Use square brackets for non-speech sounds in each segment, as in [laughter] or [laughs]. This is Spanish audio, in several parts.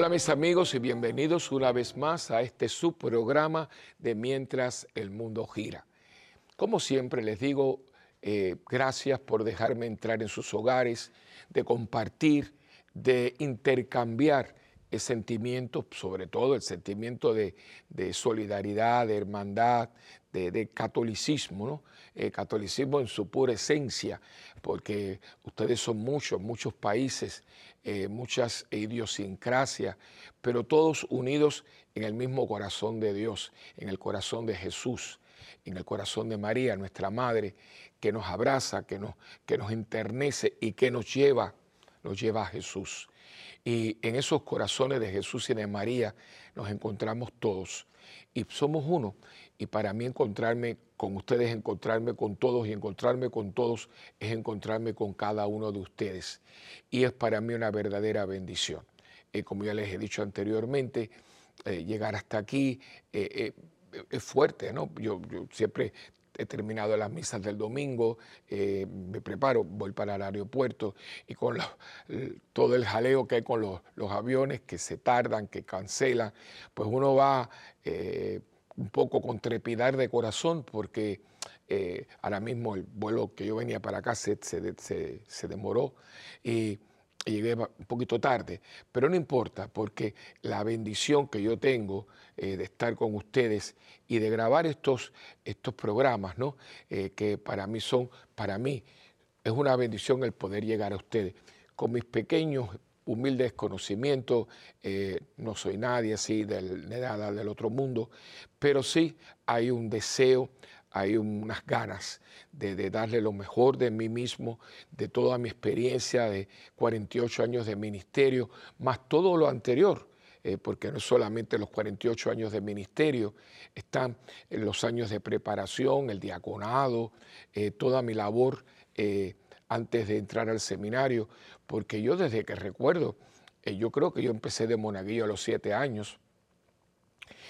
Hola mis amigos y bienvenidos una vez más a este subprograma de Mientras el Mundo Gira. Como siempre les digo, eh, gracias por dejarme entrar en sus hogares, de compartir, de intercambiar el sentimiento, sobre todo el sentimiento de, solidaridad, de hermandad, de, catolicismo, ¿no? Eh, catolicismo en su pura esencia, porque ustedes son muchos, muchos países, eh, muchas idiosincrasias, pero todos unidos en el mismo corazón de Dios, en el corazón de Jesús, en el corazón de María, nuestra Madre, que nos abraza, que nos, que nos enternece y que nos lleva, nos lleva a Jesús. Y en esos corazones de Jesús y de María nos encontramos todos. Y somos uno. Y para mí encontrarme con ustedes, encontrarme con todos y encontrarme con todos es encontrarme con cada uno de ustedes. Y es para mí una verdadera bendición. Eh, como ya les he dicho anteriormente, eh, llegar hasta aquí eh, es fuerte, ¿no? Yo, siempre he terminado las misas del domingo, me preparo, voy para el aeropuerto y con todo el jaleo que hay con los, aviones que se tardan, que cancelan, pues uno va un poco con trepidar de corazón porque eh, ahora mismo el vuelo que yo venía para acá se, se, se demoró y llegué un poquito tarde, pero no importa, porque la bendición que yo tengo eh, de estar con ustedes y de grabar estos, estos programas, ¿no? Eh, que para mí son, para mí es una bendición el poder llegar a ustedes. Con mis pequeños, humildes conocimientos, eh, no soy nadie así del, de nada del otro mundo, pero sí hay un deseo, hay unas ganas de, darle lo mejor de mí mismo, de toda mi experiencia de 48 años de ministerio, más todo lo anterior, eh, porque no solamente los 48 años de ministerio, están los años de preparación, el diaconado, eh, toda mi labor antes de entrar al seminario, porque yo desde que recuerdo, yo creo que yo empecé de monaguillo a los siete años,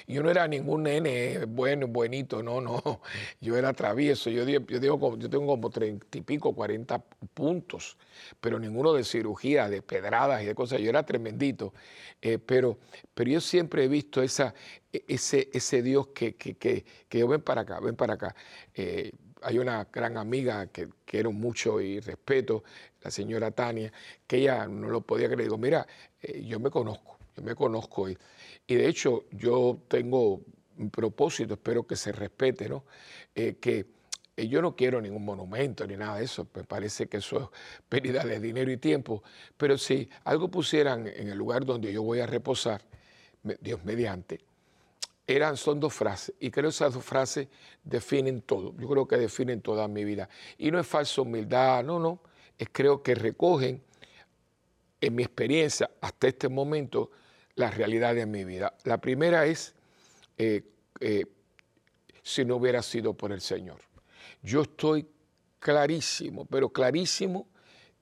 yo no era ningún nene bueno, buenito, no, no. [laughs] Yo era travieso. Yo, digo, yo tengo como treinta y pico, cuarenta puntos, pero ninguno de cirugía, de pedradas y de cosas. Yo era tremendito. Eh, pero, pero yo siempre he visto esa, e, ese, ese Dios que, que, que, yo ven para acá, ven para acá. Eh, hay una gran amiga que quiero mucho y respeto, la señora Tania, que ella no lo podía creer. Digo, mira, eh, yo me conozco, yo me conozco. Y, y de hecho, yo tengo un propósito, espero que se respete, ¿no? Eh, que eh, yo no quiero ningún monumento ni nada de eso, me parece que eso es pérdida de dinero y tiempo, pero si algo pusieran en el lugar donde yo voy a reposar, Dios mediante, eran, son dos frases, y creo que esas dos frases definen todo, yo creo que definen toda mi vida. Y no es falsa humildad, no, no, es creo que recogen en mi experiencia hasta este momento la realidad de mi vida. La primera es, eh, eh, si no hubiera sido por el Señor. Yo estoy clarísimo, pero clarísimo,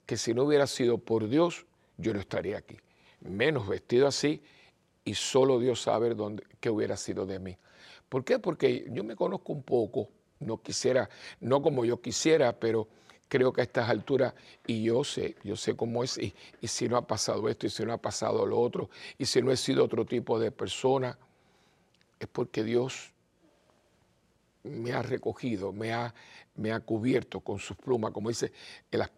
que si no hubiera sido por Dios, yo no estaría aquí. Menos vestido así y solo Dios sabe dónde, qué hubiera sido de mí. ¿Por qué? Porque yo me conozco un poco, no quisiera, no como yo quisiera, pero creo que a estas alturas, y yo sé, yo sé cómo es, y, si no ha pasado esto, y si no ha pasado lo otro, y si no he sido otro tipo de persona, es porque Dios me ha recogido, me ha, me ha cubierto con sus plumas, como dice,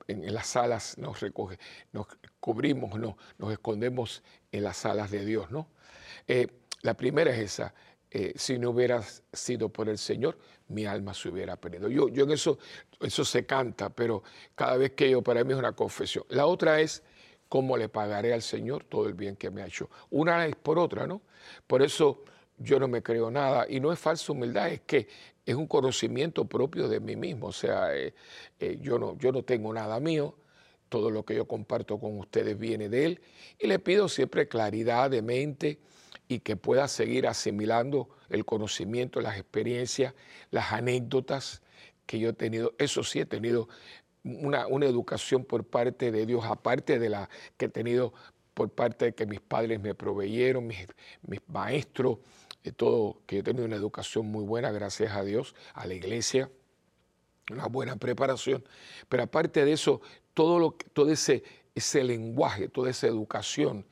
en las, alas nos recoge, nos cubrimos, no, nos escondemos en las alas de Dios, ¿no? Eh, la primera es esa, eh, si no hubiera sido por el Señor, mi alma se hubiera perdido. Yo, yo en eso, eso se canta, pero cada vez que yo, para mí es una confesión. La otra es cómo le pagaré al Señor todo el bien que me ha hecho. Una es por otra, ¿no? Por eso yo no me creo nada y no es falsa humildad, es que es un conocimiento propio de mí mismo. O sea, eh, yo, no, yo no tengo nada mío, todo lo que yo comparto con ustedes viene de Él y le pido siempre claridad de mente y que pueda seguir asimilando el conocimiento, las experiencias, las anécdotas que yo he tenido. Eso sí, he tenido una, educación por parte de Dios, aparte de la que he tenido por parte de que mis padres me proveyeron, mis, mis maestros, de todo, que he tenido una educación muy buena, gracias a Dios, a la iglesia, una buena preparación. Pero aparte de eso, todo, lo, todo ese, ese lenguaje, toda esa educación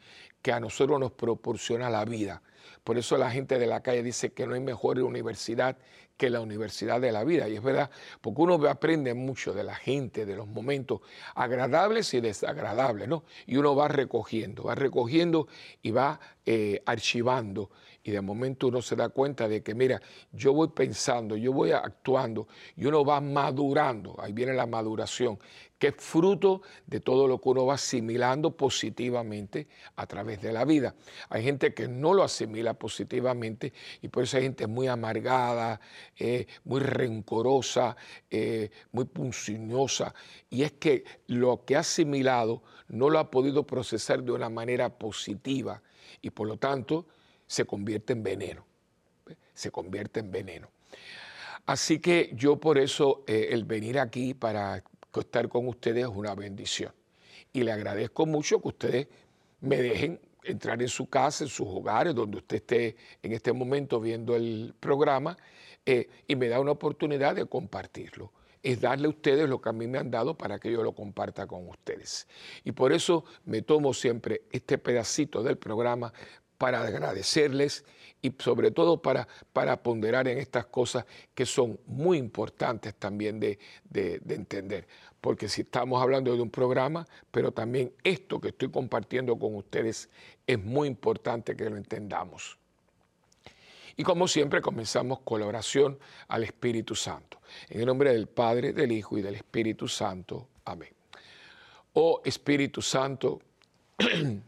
que a nosotros nos proporciona la vida. Por eso la gente de la calle dice que no hay mejor universidad que la universidad de la vida. Y es verdad, porque uno aprende mucho de la gente, de los momentos agradables y desagradables, ¿no? Y uno va recogiendo, va recogiendo y va eh, archivando. Y de momento uno se da cuenta de que, mira, yo voy pensando, yo voy actuando y uno va madurando. Ahí viene la maduración que es fruto de todo lo que uno va asimilando positivamente a través de la vida. Hay gente que no lo asimila positivamente y por eso hay gente muy amargada, eh, muy rencorosa, eh, muy punzinosa. Y es que lo que ha asimilado no lo ha podido procesar de una manera positiva y por lo tanto se convierte en veneno. Se convierte en veneno. Así que yo por eso eh, el venir aquí para estar con ustedes es una bendición. Y le agradezco mucho que ustedes me dejen entrar en su casa, en sus hogares, donde usted esté en este momento viendo el programa, eh, y me da una oportunidad de compartirlo. Es darle a ustedes lo que a mí me han dado para que yo lo comparta con ustedes. Y por eso me tomo siempre este pedacito del programa para agradecerles y sobre todo para, para ponderar en estas cosas que son muy importantes también de, de, entender. Porque si estamos hablando de un programa, pero también esto que estoy compartiendo con ustedes es muy importante que lo entendamos. Y como siempre comenzamos con la oración al Espíritu Santo. En el nombre del Padre, del Hijo y del Espíritu Santo. Amén. Oh Espíritu Santo, [clears throat]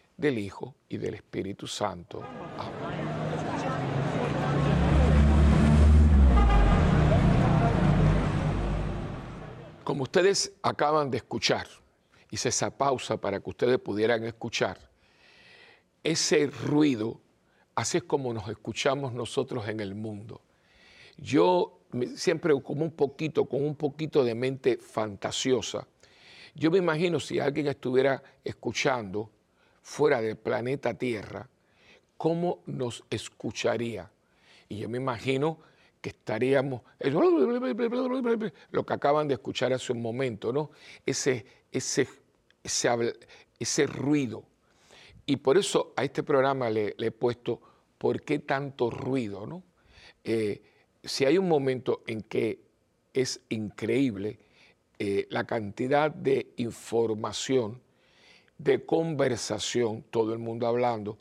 del Hijo y del Espíritu Santo. Amén. Como ustedes acaban de escuchar, hice esa pausa para que ustedes pudieran escuchar, ese ruido, así es como nos escuchamos nosotros en el mundo. Yo siempre como un poquito, con un poquito de mente fantasiosa, yo me imagino si alguien estuviera escuchando fuera del planeta Tierra, ¿cómo nos escucharía? Y yo me imagino que estaríamos, lo que acaban de escuchar hace un momento, ¿no? Ese, ese, ese, ruido. Y por eso a este programa le, he puesto, ¿por qué tanto ruido? ¿no? Eh, si hay un momento en que es increíble eh, la cantidad de información de conversación, todo el mundo hablando,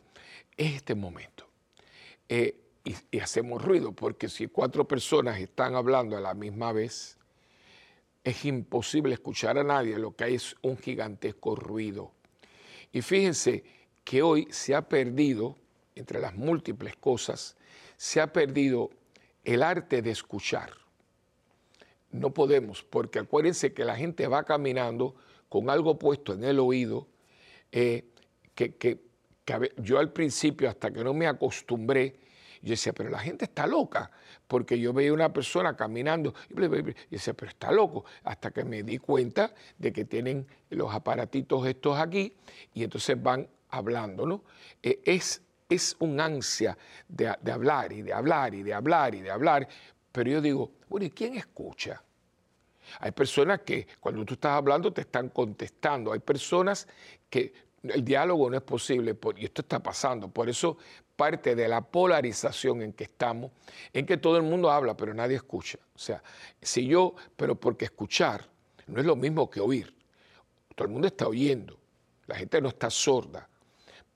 es este momento. Eh, y, hacemos ruido, porque si cuatro personas están hablando a la misma vez, es imposible escuchar a nadie, lo que hay es un gigantesco ruido. Y fíjense que hoy se ha perdido, entre las múltiples cosas, se ha perdido el arte de escuchar. No podemos, porque acuérdense que la gente va caminando con algo puesto en el oído eh, que, yo al principio, hasta que no me acostumbré, yo decía, pero la gente está loca, porque yo veía una persona caminando, y yo decía, pero está loco, hasta que me di cuenta de que tienen los aparatitos estos aquí, y entonces van hablando, ¿no? Eh, es, es un ansia de, de hablar y de hablar y de hablar y de hablar, pero yo digo, bueno, ¿y quién escucha? Hay personas que cuando tú estás hablando te están contestando. Hay personas que el diálogo no es posible y esto está pasando. Por eso parte de la polarización en que estamos, en que todo el mundo habla, pero nadie escucha. O sea, si yo, pero porque escuchar no es lo mismo que oír. Todo el mundo está oyendo, la gente no está sorda,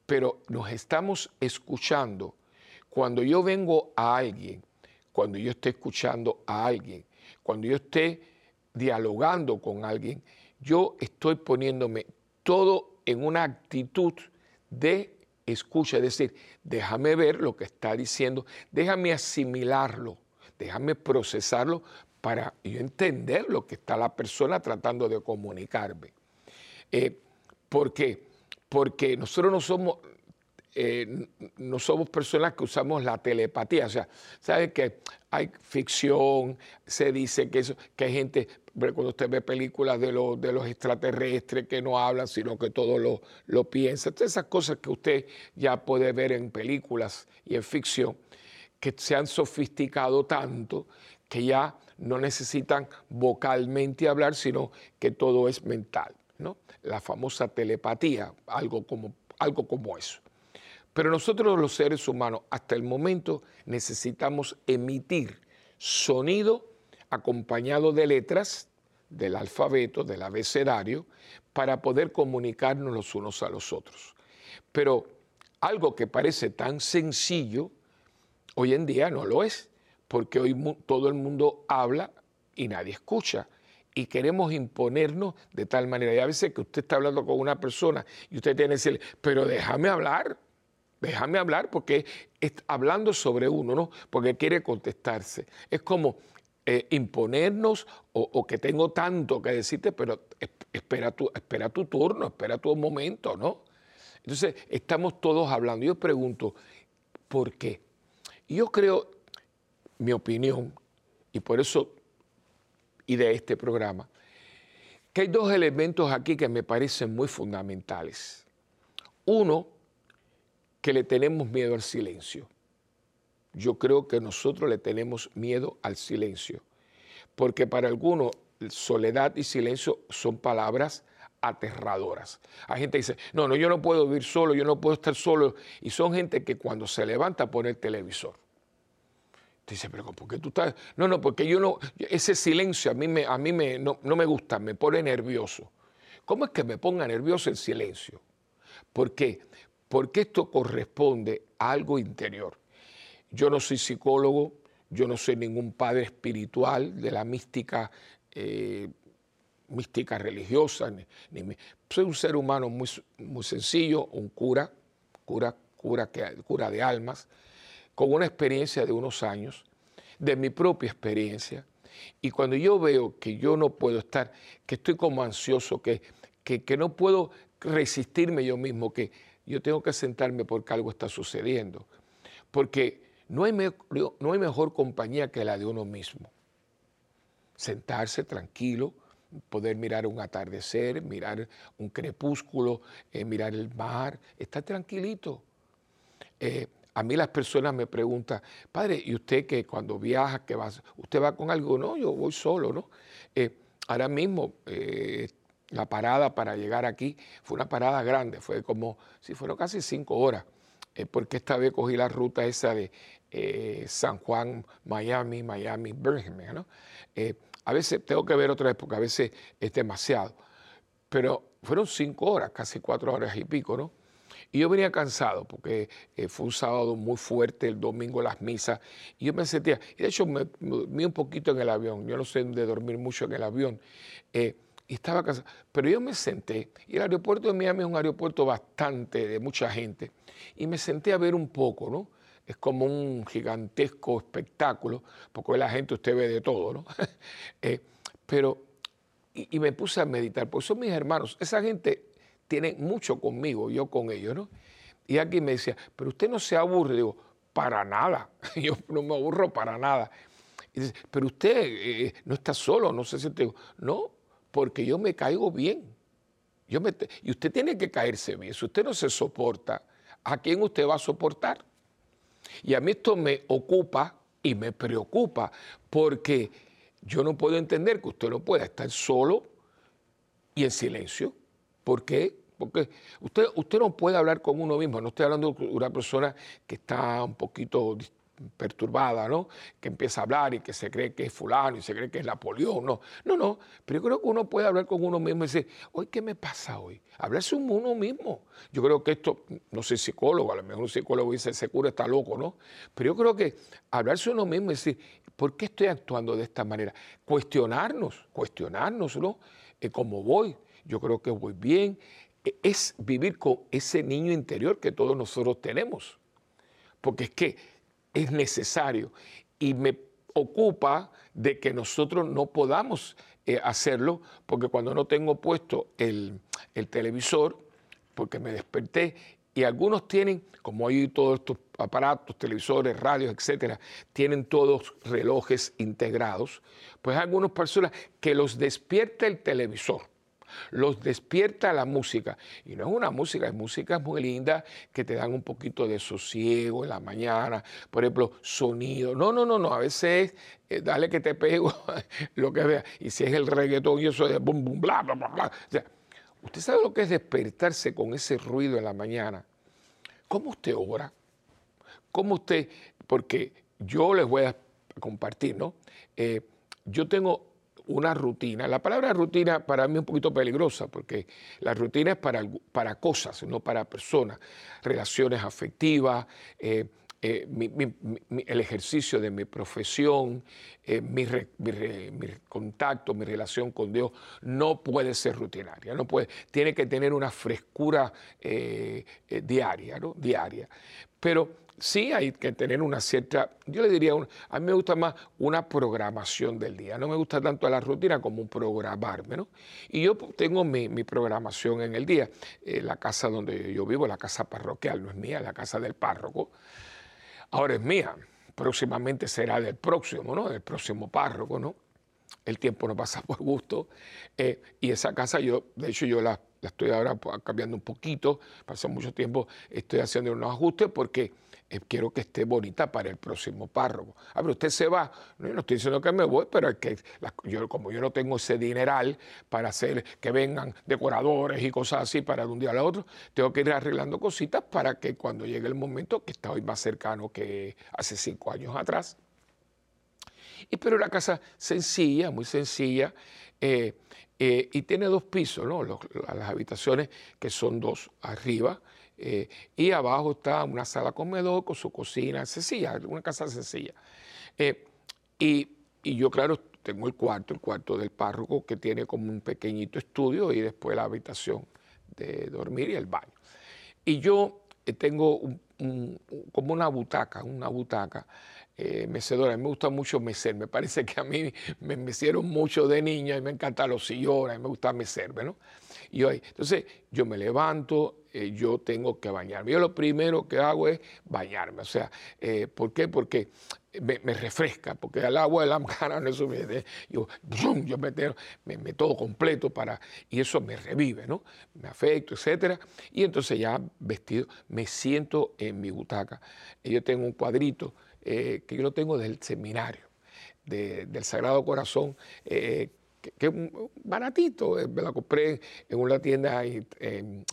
pero nos estamos escuchando cuando yo vengo a alguien, cuando yo esté escuchando a alguien, cuando yo esté dialogando con alguien, yo estoy poniéndome todo en una actitud de escucha, es decir, déjame ver lo que está diciendo, déjame asimilarlo, déjame procesarlo para yo entender lo que está la persona tratando de comunicarme. Eh, ¿Por qué? Porque nosotros no somos, eh, no somos personas que usamos la telepatía. O sea, ¿sabe que hay ficción? Se dice que, eso, que hay gente, cuando usted ve películas de, de los extraterrestres que no hablan, sino que todo lo, lo piensa. Todas esas cosas que usted ya puede ver en películas y en ficción, que se han sofisticado tanto que ya no necesitan vocalmente hablar, sino que todo es mental. ¿no? La famosa telepatía, algo como, algo como eso. Pero nosotros los seres humanos hasta el momento necesitamos emitir sonido acompañado de letras del alfabeto, del abecedario, para poder comunicarnos los unos a los otros. Pero algo que parece tan sencillo, hoy en día no lo es, porque hoy todo el mundo habla y nadie escucha. Y queremos imponernos de tal manera. Y a veces que usted está hablando con una persona y usted tiene que decirle, pero déjame hablar, déjame hablar porque está hablando sobre uno, ¿no? Porque quiere contestarse. Es como eh, imponernos o, que tengo tanto que decirte, pero espera tu, espera tu turno, espera tu momento, ¿no? Entonces, estamos todos hablando. Yo pregunto, ¿por qué? Yo creo, mi opinión, y por eso y de este programa, que hay dos elementos aquí que me parecen muy fundamentales. Uno, que le tenemos miedo al silencio. Yo creo que nosotros le tenemos miedo al silencio, porque para algunos soledad y silencio son palabras aterradoras. Hay gente que dice, no, no, yo no puedo vivir solo, yo no puedo estar solo. Y son gente que cuando se levanta pone el televisor. Dice, pero ¿por qué tú estás? No, no, porque yo no, ese silencio a mí, me, a mí me, no, no me gusta, me pone nervioso. ¿Cómo es que me ponga nervioso el silencio? ¿Por qué? porque esto corresponde a algo interior. Yo no soy psicólogo, yo no soy ningún padre espiritual de la mística, eh, mística religiosa, soy un ser humano muy, muy sencillo, un cura, cura, cura, cura de almas, con una experiencia de unos años, de mi propia experiencia. Y cuando yo veo que yo no puedo estar, que estoy como ansioso, que, que, que no puedo resistirme yo mismo, que yo tengo que sentarme porque algo está sucediendo. Porque no hay, no hay mejor compañía que la de uno mismo. Sentarse tranquilo, poder mirar un atardecer, mirar un crepúsculo, eh, mirar el mar, estar tranquilito. Eh, a mí las personas me preguntan, padre, ¿y usted que cuando viaja, que va, usted va con algo? No, yo voy solo, ¿no? Eh, ahora mismo la parada para llegar aquí fue una parada grande, fue como, si fueron casi cinco horas, eh, porque esta vez cogí la ruta esa de eh, San Juan, Miami, Miami, Birmingham. ¿no? Eh, a veces tengo que ver otra vez porque a veces es demasiado, pero fueron cinco horas, casi cuatro horas y pico, ¿no? Y yo venía cansado porque fue un sábado muy fuerte, el domingo las misas, y yo me sentía, y de hecho me, dormí un poquito en el avión, yo no sé de dormir mucho en el avión, y estaba cansado. Pero yo me senté, y el aeropuerto de Miami es un aeropuerto bastante de mucha gente, y me senté a ver un poco, ¿no? Es como un gigantesco espectáculo, porque la gente usted ve de todo, ¿no? [laughs] Eh, pero, y, me puse a meditar, porque son mis hermanos, esa gente tiene mucho conmigo, yo con ellos, ¿no? Y aquí me decía, pero usted no se aburre, digo, para nada, [laughs] yo no me aburro para nada. Y dice, pero usted eh, no está solo, no se siente, no, porque yo me caigo bien. Yo me, y usted tiene que caerse bien. Si usted no se soporta, ¿a quién usted va a soportar? Y a mí esto me ocupa y me preocupa porque yo no puedo entender que usted no pueda estar solo y en silencio. ¿Por qué? Porque usted, usted no puede hablar con uno mismo. No estoy hablando de una persona que está un poquito perturbada, ¿no? Que empieza a hablar y que se cree que es fulano y se cree que es Napoleón, no. No, no, pero yo creo que uno puede hablar con uno mismo y decir, hoy, ¿qué me pasa hoy? Hablarse uno mismo. Yo creo que esto, no soy psicólogo, a lo mejor un psicólogo dice, ese cura está loco, ¿no? Pero yo creo que hablarse uno mismo y decir, ¿por qué estoy actuando de esta manera? Cuestionarnos, cuestionarnos, ¿no? Eh, ¿Cómo voy? Yo creo que voy bien. E, es vivir con ese niño interior que todos nosotros tenemos. Porque es que es necesario. Y me ocupa de que nosotros no podamos eh, hacerlo, porque cuando no tengo puesto el, televisor, porque me desperté, y algunos tienen, como hay todos estos aparatos, televisores, radios, etcétera, tienen todos relojes integrados, pues hay algunas personas que los despierta el televisor los despierta la música. Y no es una música, es música muy linda que te dan un poquito de sosiego en la mañana, por ejemplo, sonido. No, no, no, no, a veces eh, dale que te pego [laughs] lo que vea. Y si es el reggaetón y eso de bum, bum, bla, bla, bla, bla. O sea, usted sabe lo que es despertarse con ese ruido en la mañana. ¿Cómo usted ora? ¿Cómo usted? Porque yo les voy a compartir, ¿no? Eh, yo tengo una rutina. La palabra rutina para mí es un poquito peligrosa porque la rutina es para, para cosas, no para personas, relaciones afectivas, eh, eh, el ejercicio de mi profesión, eh, mi, contacto, mi relación con Dios, no puede ser rutinaria, no puede, tiene que tener una frescura diaria, ¿no? Diaria. Pero sí hay que tener una cierta, yo le diría, a mí me gusta más una programación del día, no me gusta tanto la rutina como programarme, ¿no? Y yo tengo mi, programación en el día, eh, la casa donde yo vivo, la casa parroquial, no es mía, la casa del párroco, ahora es mía, próximamente será del próximo, ¿no? Del próximo párroco, ¿no? El tiempo no pasa [laughs] por gusto, eh, y esa casa yo, de hecho yo la, estoy ahora cambiando un poquito, pasó mucho tiempo, estoy haciendo unos ajustes porque eh, quiero que esté bonita para el próximo párroco. A ah, ver, usted se va, no, estoy diciendo que me voy, pero que, yo, como yo no tengo ese dineral para hacer que vengan decoradores y cosas así para de un día al otro, tengo que ir arreglando cositas para que cuando llegue el momento, que está hoy más cercano que hace cinco años atrás, y pero una casa sencilla, muy sencilla, eh, eh, y tiene dos pisos, ¿no? las habitaciones que son dos arriba, eh, y abajo está una sala comedor con su cocina sencilla, una casa sencilla. Eh, y, yo, claro, tengo el cuarto, el cuarto del párroco, que tiene como un pequeñito estudio y después la habitación de dormir y el baño. Y yo eh, tengo como una butaca, una butaca mecedora. Me gusta mucho mecer. Me parece que a mí me mecieron mucho de niña y me encantan los sillones, me gusta mecerme, ¿no? Y hoy, entonces yo me levanto, eh, yo tengo que bañarme. Yo lo primero que hago es bañarme. O sea, eh, ¿por qué? Porque me, refresca, porque el agua de la [laughs] cara no eso me, yo, yo me, me, me, todo completo para, y eso me revive, ¿no? Me afecto, etcétera. Y entonces ya vestido, me siento en mi butaca. Y yo tengo un cuadrito eh, que yo lo tengo del seminario, del Sagrado Corazón, que, es baratito, eh, me la compré en una tienda en,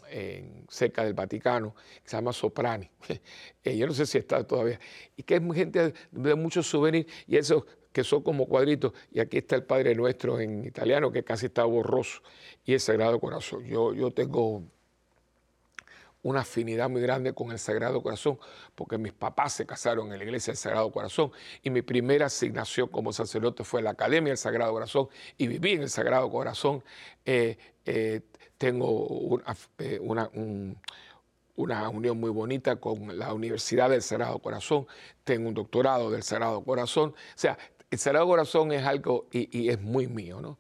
cerca del Vaticano, que se llama Soprani. [laughs] Eh, yo no sé si está todavía. Y que es gente de muchos souvenirs y esos que son como cuadritos. Y aquí está el Padre Nuestro en italiano, que casi está borroso, y el Sagrado Corazón. Yo, yo tengo una afinidad muy grande con el Sagrado Corazón, porque mis papás se casaron en la iglesia del Sagrado Corazón y mi primera asignación como sacerdote fue la Academia del Sagrado Corazón y viví en el Sagrado Corazón. Eh, eh, tengo eh, una, una, unión muy bonita con la Universidad del Sagrado Corazón, tengo un doctorado del Sagrado Corazón, o sea, el Sagrado Corazón es algo y, es muy mío, ¿no?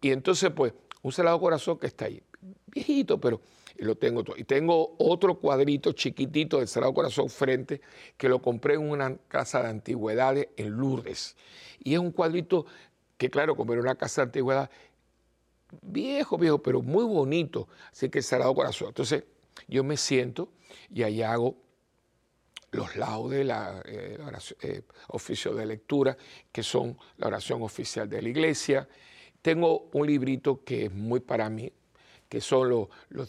y entonces, pues, un Sagrado Corazón que está ahí, viejito, pero y lo tengo todo. Y tengo otro cuadrito chiquitito del Sagrado Corazón frente que lo compré en una casa de antigüedades en Lourdes. Y es un cuadrito que, claro, como era una casa de antigüedad, viejo, viejo, pero muy bonito. Así que el Sagrado Corazón. Entonces, yo me siento y ahí hago los laudes, la, eh, eh, oficio de lectura, que son la oración oficial de la iglesia. Tengo un librito que es muy para mí, que son los, los,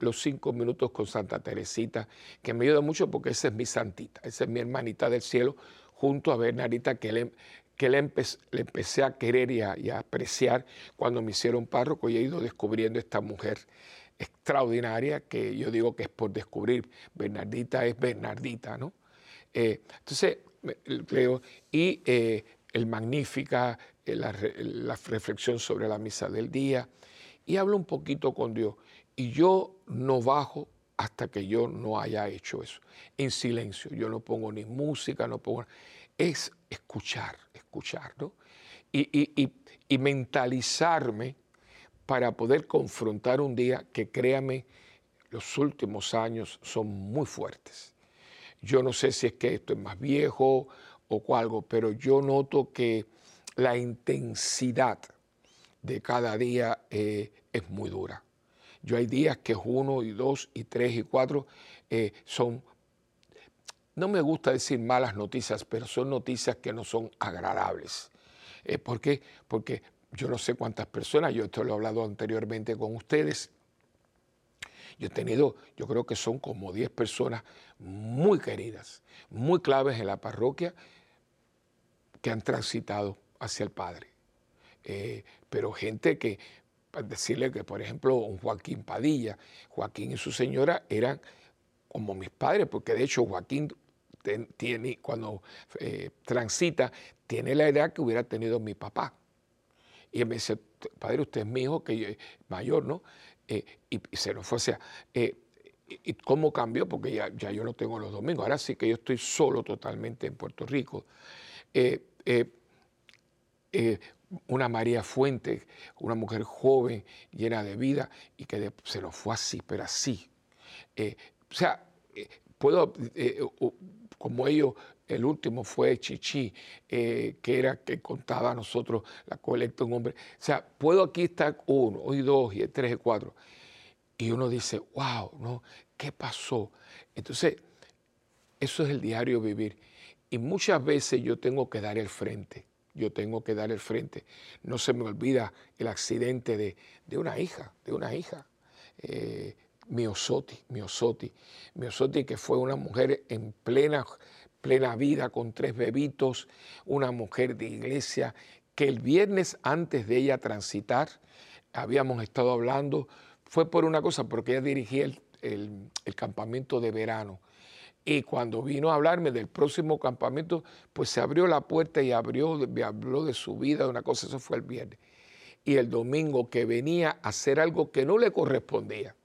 los cinco minutos con Santa Teresita, que me ayuda mucho porque esa es mi santita, esa es mi hermanita del cielo, junto a Bernardita, que le, que le, empecé a querer y a, apreciar cuando me hicieron párroco y he ido descubriendo esta mujer extraordinaria que yo digo que es por descubrir. Bernardita es Bernardita, ¿no? Eh, entonces, creo, y eh, el Magnífica, eh, la, la, reflexión sobre la misa del día, y hablo un poquito con Dios. Y yo no bajo hasta que yo no haya hecho eso, en silencio. Yo no pongo ni música, no pongo es escuchar, escuchar, ¿no? Y, mentalizarme para poder confrontar un día que, créame, los últimos años son muy fuertes. Yo no sé si es que esto es más viejo o algo, pero yo noto que la intensidad de cada día eh, es muy dura. Yo hay días que uno y dos y tres y cuatro eh, son no me gusta decir malas noticias, pero son noticias que no son agradables. Eh, ¿Por qué? Porque yo no sé cuántas personas, yo esto lo he hablado anteriormente con ustedes, yo he tenido, yo creo que son como 10 personas muy queridas, muy claves en la parroquia, que han transitado hacia el Padre. Eh, pero gente que, para decirle que, por ejemplo, un Joaquín Padilla, Joaquín y su señora eran como mis padres, porque de hecho Joaquín tiene, cuando eh, transita, tiene la edad que hubiera tenido mi papá. Y él me dice, padre, usted es mi hijo, que mayor, ¿no? Eh, y, se nos fue, o sea, eh, ¿y cómo cambió? Porque ya, ya, yo no tengo los domingos, ahora sí que yo estoy solo totalmente en Puerto Rico. Una María Fuente, una mujer joven, llena de vida, y que se nos fue así, pero así. o sea, puedo como ellos, el último fue Chichi, eh, que era que contaba a nosotros la colecta un hombre. O sea, puedo aquí estar uno, y dos, y tres, y cuatro. Y uno dice, wow, ¿no? ¿Qué pasó? Entonces, eso es el diario vivir. Y muchas veces yo tengo que dar el frente. Yo tengo que dar el frente. No se me olvida el accidente de, una hija, de una hija. Eh, Miosotti, Miosotti, Miosotti que fue una mujer en plena, plena vida con tres bebitos, una mujer de iglesia que el viernes antes de ella transitar, habíamos estado hablando, fue por una cosa, porque ella dirigía el, campamento de verano. Y cuando vino a hablarme del próximo campamento, pues se abrió la puerta y abrió, me habló de su vida, de una cosa, eso fue el viernes. Y el domingo que venía a hacer algo que no le correspondía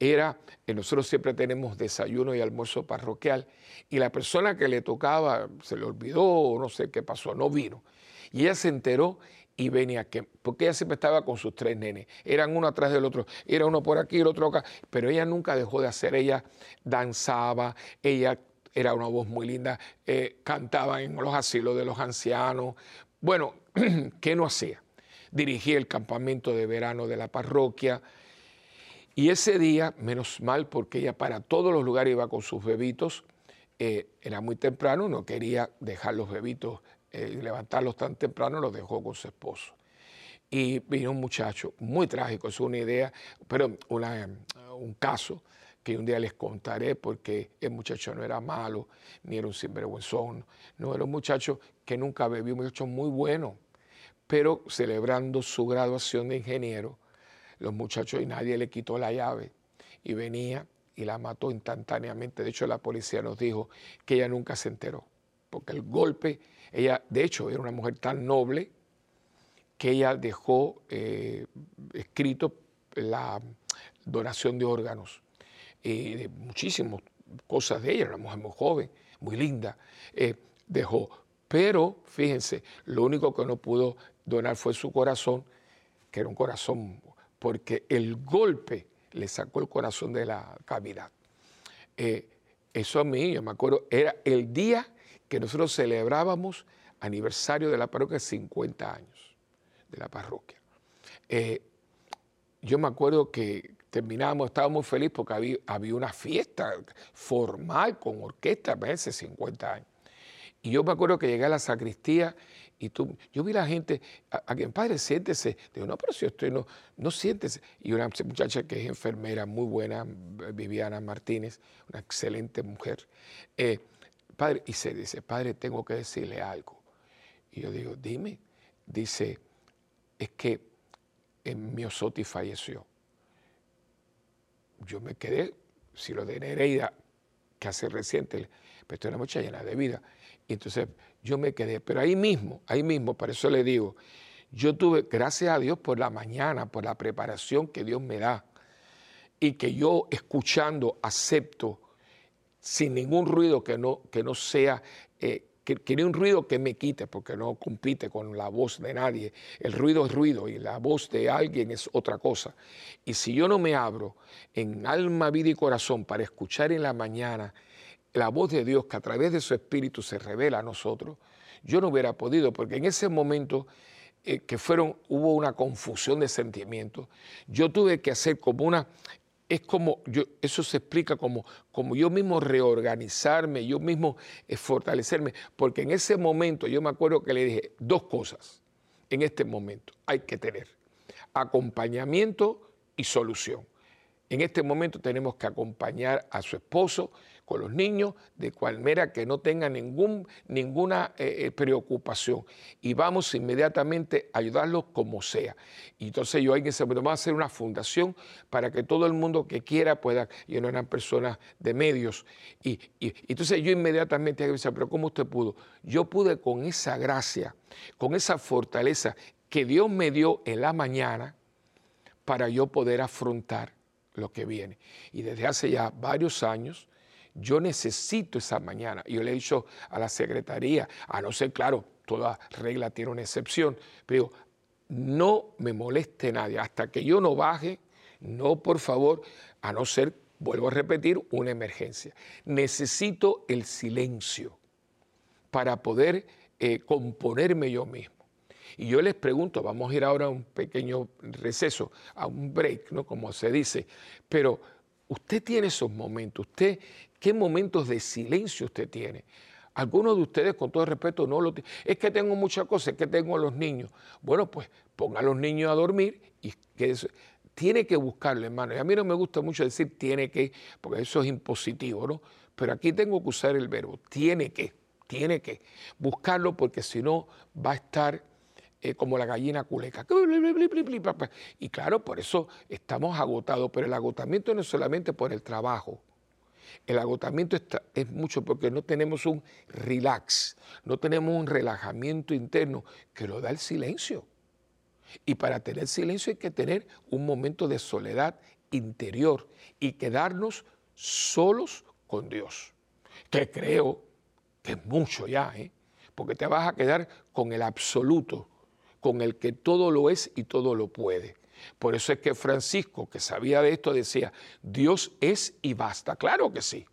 era, eh, nosotros siempre tenemos desayuno y almuerzo parroquial, y la persona que le tocaba se le olvidó no sé qué pasó, no vino. Y ella se enteró y venía, que, porque ella siempre estaba con sus tres nenes, eran uno atrás del otro, era uno por aquí, el otro acá, pero ella nunca dejó de hacer, ella danzaba, ella era una voz muy linda, eh, cantaba en los asilos de los ancianos. Bueno, [clears throat] ¿qué no hacía? Dirigía el campamento de verano de la parroquia, y ese día, menos mal, porque ella para todos los lugares iba con sus bebitos, eh, era muy temprano, no quería dejar los bebitos, eh, levantarlos tan temprano, los dejó con su esposo. Y vino un muchacho, muy trágico, es una idea, pero un caso que un día les contaré porque el muchacho no era malo, ni era un sinvergüenzón, no era un muchacho que nunca bebió, un muchacho muy bueno, pero celebrando su graduación de ingeniero, los muchachos y nadie le quitó la llave y venía y la mató instantáneamente. De hecho, la policía nos dijo que ella nunca se enteró, porque el golpe, ella, de hecho, era una mujer tan noble que ella dejó eh, escrito la donación de órganos y de muchísimas cosas de ella, era una mujer muy joven, muy linda, eh, dejó. Pero, fíjense, lo único que no pudo donar fue su corazón, que era un corazón porque el golpe le sacó el corazón de la cavidad. Eh, eso a mí, yo me acuerdo, era el día que nosotros celebrábamos aniversario de la parroquia, 50 años de la parroquia. Eh, yo me acuerdo que terminábamos, estábamos muy felices porque había, había, una fiesta formal con orquesta, a veces 50 años. Y yo me acuerdo que llegué a la sacristía y tú, yo vi la gente, a, quien padre, siéntese. Digo, no, pero si estoy, no, no siéntese. Y una muchacha que es enfermera, muy buena, Viviana Martínez, una excelente mujer. Eh, padre, y se dice, padre, tengo que decirle algo. Y yo digo, dime. Dice, es que en Miosoti falleció. Yo me quedé, si lo de Nereida, hace reciente, pero esto era mucha llena de vida. Y entonces yo me quedé, pero ahí mismo, ahí mismo, por eso le digo, yo tuve, gracias a Dios por la mañana, por la preparación que Dios me da, y que yo escuchando acepto sin ningún ruido que no, que no sea, eh, que, ni un ruido que me quite, porque no compite con la voz de nadie. El ruido es ruido y la voz de alguien es otra cosa. Y si yo no me abro en alma, vida y corazón para escuchar en la mañana, la voz de Dios que a través de su Espíritu se revela a nosotros, yo no hubiera podido, porque en ese momento eh, que fueron, hubo una confusión de sentimientos, yo tuve que hacer como una, es como, yo, eso se explica como, como yo mismo reorganizarme, yo mismo eh, fortalecerme, porque en ese momento yo me acuerdo que le dije dos cosas, en este momento hay que tener acompañamiento y solución. En este momento tenemos que acompañar a su esposo con los niños, de cual manera que no tengan ningún, ninguna eh, eh, preocupación. Y vamos inmediatamente a ayudarlos como sea. Y entonces yo en ese momento vamos a hacer una fundación para que todo el mundo que quiera pueda, y no eran personas de medios. Y, y, entonces yo inmediatamente dije, pero ¿cómo usted pudo? Yo pude con esa gracia, con esa fortaleza que Dios me dio en la mañana para yo poder afrontar lo que viene. Y desde hace ya varios años, yo necesito esa mañana. Yo le he dicho a la secretaría, a no ser, claro, toda regla tiene una excepción, pero no me moleste nadie. Hasta que yo no baje, no, por favor, a no ser, vuelvo a repetir, una emergencia. Necesito el silencio para poder eh, componerme yo mismo. Y yo les pregunto, vamos a ir ahora a un pequeño receso, a un break, ¿no? Como se dice, pero usted tiene esos momentos, usted ¿Qué momentos de silencio usted tiene? Algunos de ustedes, con todo respeto, no lo tienen. Es que tengo muchas cosas, es que tengo a los niños. Bueno, pues ponga a los niños a dormir y que tiene que buscarlo, hermano. Y a mí no me gusta mucho decir tiene que, porque eso es impositivo, ¿no? Pero aquí tengo que usar el verbo, tiene que, tiene que buscarlo porque si no va a estar eh, como la gallina culeca. Y claro, por eso estamos agotados, pero el agotamiento no es solamente por el trabajo. El agotamiento es mucho porque no tenemos un relax, no tenemos un relajamiento interno que lo da el silencio. Y para tener silencio hay que tener un momento de soledad interior y quedarnos solos con Dios. Que creo que es mucho ya, ¿eh? porque te vas a quedar con el absoluto, con el que todo lo es y todo lo puede. Por eso es que Francisco, que sabía de esto, decía, Dios es y basta. Claro que sí.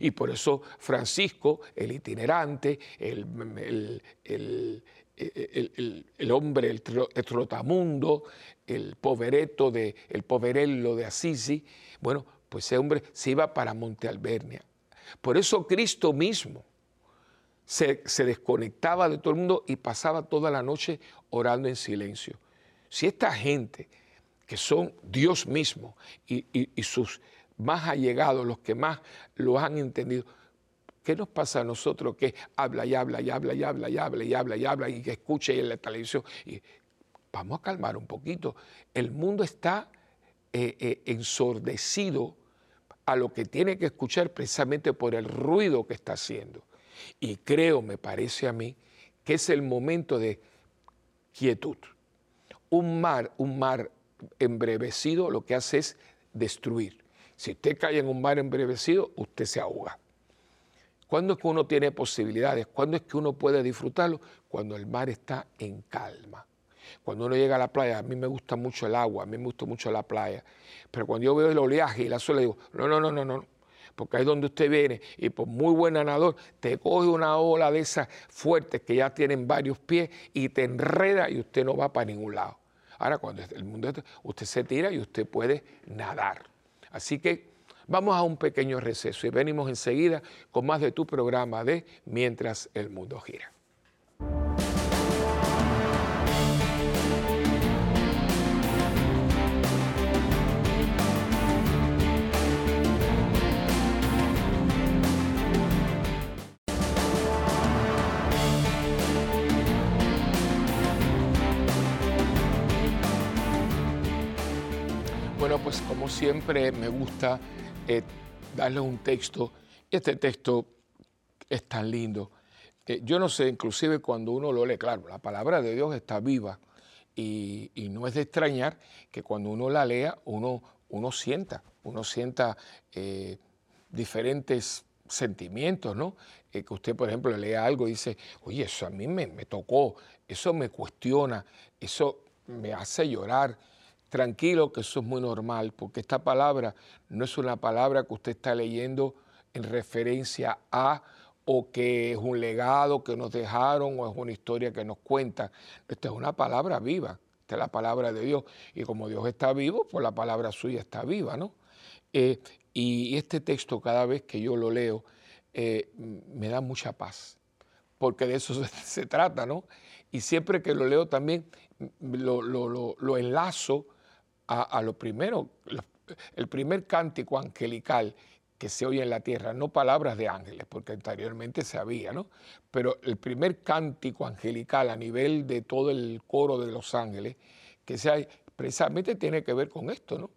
Y por eso Francisco, el itinerante, el, hombre, el, trotamundo, el povereto de, el poverello de Assisi, bueno, pues ese hombre se iba para Monte Albernia. Por eso Cristo mismo se desconectaba de todo el mundo y pasaba toda la noche orando en silencio. Si esta gente que son Dios mismo y, sus más allegados, los que más lo han entendido. ¿Qué nos pasa a nosotros que habla y habla y habla y habla y habla y habla y habla y que escuche en la televisión? Vamos a calmar un poquito. El mundo está eh, eh, ensordecido a lo que tiene que escuchar precisamente por el ruido que está haciendo. Y creo, me parece a mí, que es el momento de quietud. Un mar, un mar embrevecido lo que hace es destruir. Si usted cae en un mar embrevecido, usted se ahoga. ¿Cuándo es que uno tiene posibilidades? ¿Cuándo es que uno puede disfrutarlo? Cuando el mar está en calma. Cuando uno llega a la playa, a mí me gusta mucho el agua, a mí me gusta mucho la playa, pero cuando yo veo el oleaje y la suela, digo, no, no, no, no, no, porque ahí es donde usted viene y por muy buen nadador te coge una ola de esas fuertes que ya tienen varios pies y te enreda y usted no va para ningún lado. Ahora, cuando el mundo, usted se tira y usted puede nadar. Así que Vamos a un pequeño receso y venimos enseguida con más de tu programa de Mientras el mundo gira. Pues como siempre me gusta eh, darles un texto. Este texto es tan lindo. Eh, yo no sé, inclusive cuando uno lo lee, claro, la palabra de Dios está viva y, no es de extrañar que cuando uno la lea, uno, sienta, uno sienta eh, diferentes sentimientos, ¿no? que usted, por ejemplo, lea algo y dice, oye, eso a mí me, me tocó, eso me cuestiona, eso me hace llorar, Tranquilo que eso es muy normal, porque esta palabra no es una palabra que usted está leyendo en referencia a o que es un legado que nos dejaron o es una historia que nos cuentan. Esta es una palabra viva, esta es la palabra de Dios. Y como Dios está vivo, pues la palabra suya está viva, ¿no? Eh, y este texto cada vez que yo lo leo eh, me da mucha paz, porque de eso [laughs] se, trata, ¿no? Y siempre que lo leo también lo, enlazo a, lo primero, el primer cántico angelical que se oye en la tierra, no palabras de ángeles, porque anteriormente se había, ¿no? Pero el primer cántico angelical a nivel de todo el coro de los ángeles, que se precisamente tiene que ver con esto, ¿no?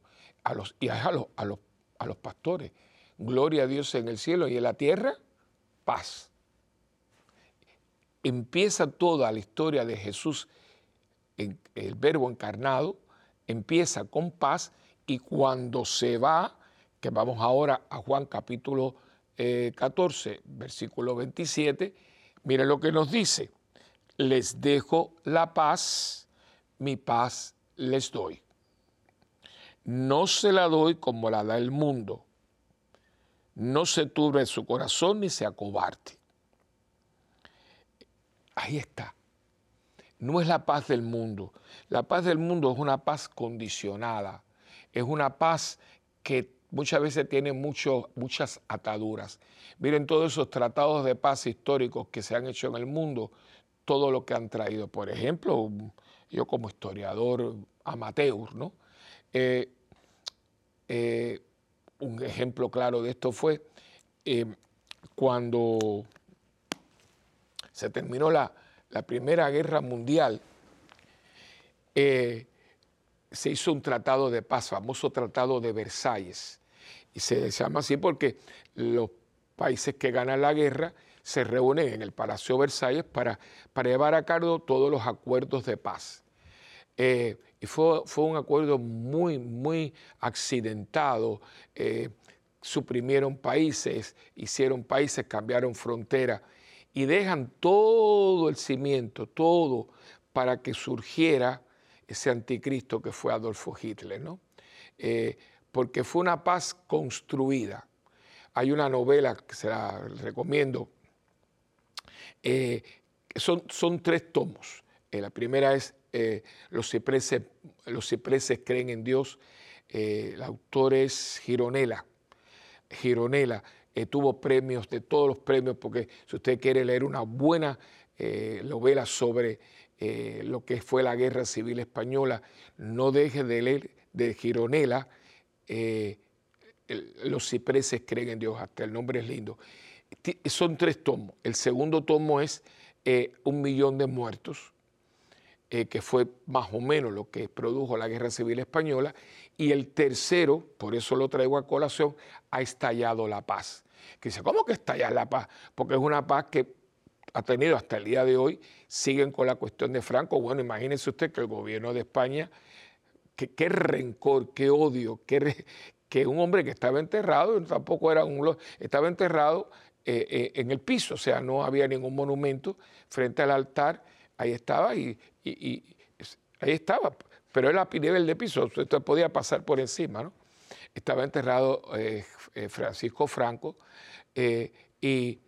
A los, y a los, a, los, a los pastores. Gloria a Dios en el cielo y en la tierra, paz. Empieza toda la historia de Jesús, el verbo encarnado, empieza con paz y cuando se va, que vamos ahora a Juan capítulo 14, eh, versículo 27, mire lo que nos dice, les dejo la paz, mi paz les doy. No se la doy como la da el mundo. No se turbe su corazón ni se acobarde. Ahí está no es la paz del mundo. La paz del mundo es una paz condicionada, es una paz que muchas veces tiene muchas ataduras. Miren todos esos tratados de paz históricos que se han hecho en el mundo, todo lo que han traído. Por ejemplo, yo como historiador amateur, ¿no? Eh, eh, un ejemplo claro de esto fue eh, cuando se terminó la, la Primera Guerra Mundial, eh, se hizo un tratado de paz, famoso tratado de Versalles. Y se llama así porque los países que ganan la guerra se reúnen en el Palacio Versalles para, llevar a cabo todos los acuerdos de paz. Eh, y fue, fue, un acuerdo muy, muy accidentado. Eh, suprimieron países, hicieron países, cambiaron fronteras y dejan todo el cimiento, todo, para que surgiera ese anticristo que fue Adolfo Hitler, ¿no? Eh, porque fue una paz construida. Hay una novela que se la recomiendo, eh, son, son, tres tomos. Eh, la primera es los, cipreses, los cipreses creen en Dios, el autor es Gironella. Gironella eh, tuvo premios, de todos los premios, porque si usted quiere leer una buena eh, novela sobre eh, lo que fue la Guerra Civil Española, no deje de leer de Gironella, Los cipreses creen en Dios, hasta el nombre es lindo. Son tres tomos. El segundo tomo es Un millón de muertos, que fue más o menos lo que produjo la Guerra Civil Española, y el tercero, por eso lo traigo a colación, ha estallado la paz. Que dice, ¿cómo que estallar la paz? Porque es una paz que ha tenido hasta el día de hoy, siguen con la cuestión de Franco. Bueno, imagínense usted que el gobierno de España, qué rencor, qué odio, qué, que un hombre que estaba enterrado, tampoco era un... estaba enterrado eh, eh, en el piso, o sea, no había ningún monumento frente al altar, ahí estaba y, ahí estaba, pero era nivel de piso, usted podía pasar por encima, ¿no? Estaba enterrado eh, Francisco Franco y,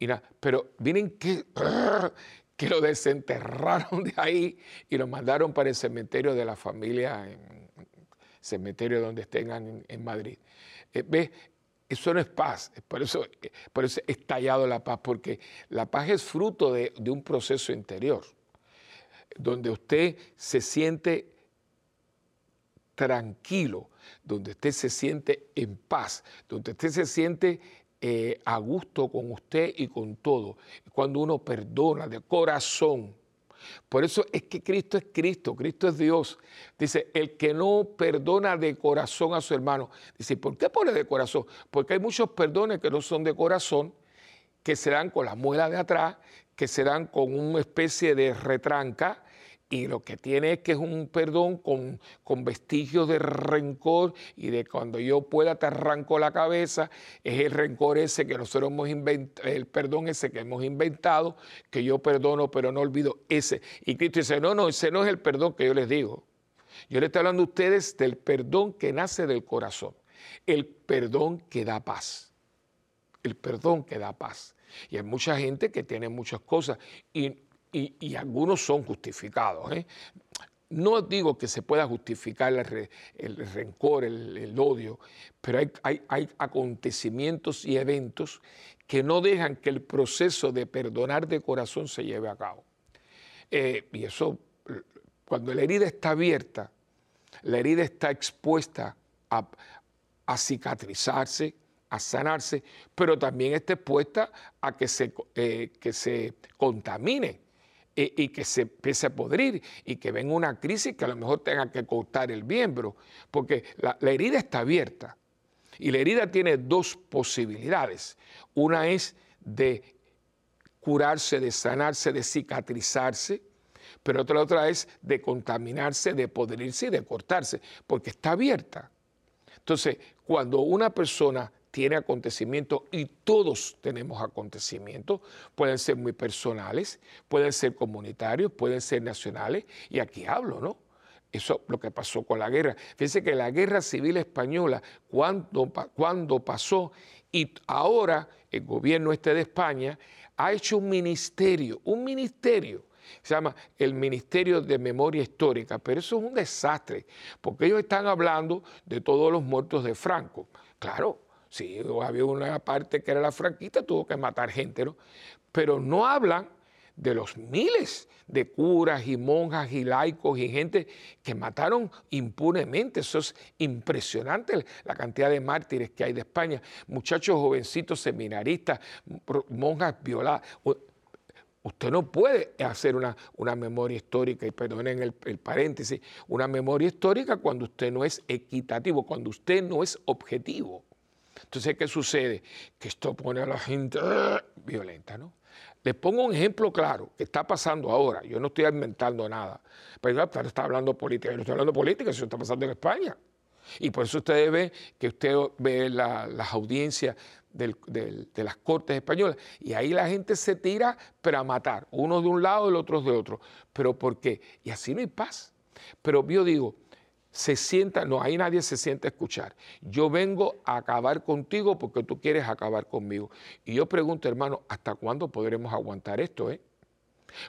nada, pero miren que, [clears throat] que lo desenterraron de ahí y lo mandaron para el cementerio de la familia, en, cementerio donde estén en, Madrid. Eh, eso no es paz, por eso, por eso es la paz, porque la paz es fruto de, de un proceso interior, donde usted se siente tranquilo, donde usted se siente en paz, donde usted se siente eh, a gusto con usted y con todo. Cuando uno perdona de corazón. Por eso es que Cristo es Cristo, Cristo es Dios. Dice, el que no perdona de corazón a su hermano. Dice, ¿por qué pone de corazón? Porque hay muchos perdones que no son de corazón, que se dan con la muela de atrás, que se dan con una especie de retranca, y lo que tiene es que es un perdón con, con, vestigios de rencor y de cuando yo pueda te arranco la cabeza, es el rencor ese que nosotros hemos inventado, el perdón ese que hemos inventado, que yo perdono pero no olvido ese. Y Cristo dice, no, no, ese no es el perdón que yo les digo. Yo les estoy hablando a ustedes del perdón que nace del corazón, el perdón que da paz, el perdón que da paz. Y hay mucha gente que tiene muchas cosas y y, algunos son justificados. ¿eh? No digo que se pueda justificar el, rencor, el, odio, pero hay, acontecimientos y eventos que no dejan que el proceso de perdonar de corazón se lleve a cabo. Eh, y eso, cuando la herida está abierta, la herida está expuesta a, cicatrizarse, a sanarse, pero también está expuesta a que se, eh, que se contamine y, que se empiece a podrir y que venga una crisis que a lo mejor tenga que cortar el miembro, porque la, herida está abierta y la herida tiene dos posibilidades. Una es de curarse, de sanarse, de cicatrizarse, pero otra, otra es de contaminarse, de podrirse y de cortarse, porque está abierta. Entonces, cuando una persona tiene acontecimientos y todos tenemos acontecimientos, pueden ser muy personales, pueden ser comunitarios, pueden ser nacionales, y aquí hablo, ¿no? Eso es lo que pasó con la guerra. Fíjense que la guerra civil española, cuando, cuando pasó, y ahora el gobierno este de España ha hecho un ministerio, un ministerio se llama el Ministerio de Memoria Histórica, pero eso es un desastre, porque ellos están hablando de todos los muertos de Franco. Claro, Sí, había una parte que era la franquista, tuvo que matar gente, ¿no? Pero no hablan de los miles de curas y monjas y laicos y gente que mataron impunemente. Eso es impresionante la cantidad de mártires que hay de España. Muchachos jovencitos seminaristas, monjas violadas. Usted no puede hacer una, una memoria histórica, y perdonen el, el, paréntesis, una memoria histórica cuando usted no es equitativo, cuando usted no es objetivo. Entonces, ¿qué sucede? Que esto pone a la gente ¡ah! violenta, ¿no? Les pongo un ejemplo claro que está pasando ahora. Yo no estoy inventando nada. Pero usted está hablando política. Yo no estoy hablando política, eso está pasando en España. Y por eso ustedes ven que usted ve las audiencias de las cortes españolas y ahí la gente se tira para matar, uno de un lado y el otro de otro. ¿Pero por qué? Y así no hay paz. Pero yo digo, se sienta, no, ahí nadie se siente a escuchar. Yo vengo a acabar contigo porque tú quieres acabar conmigo. Y yo pregunto, hermano, ¿hasta cuándo podremos aguantar esto? Eh?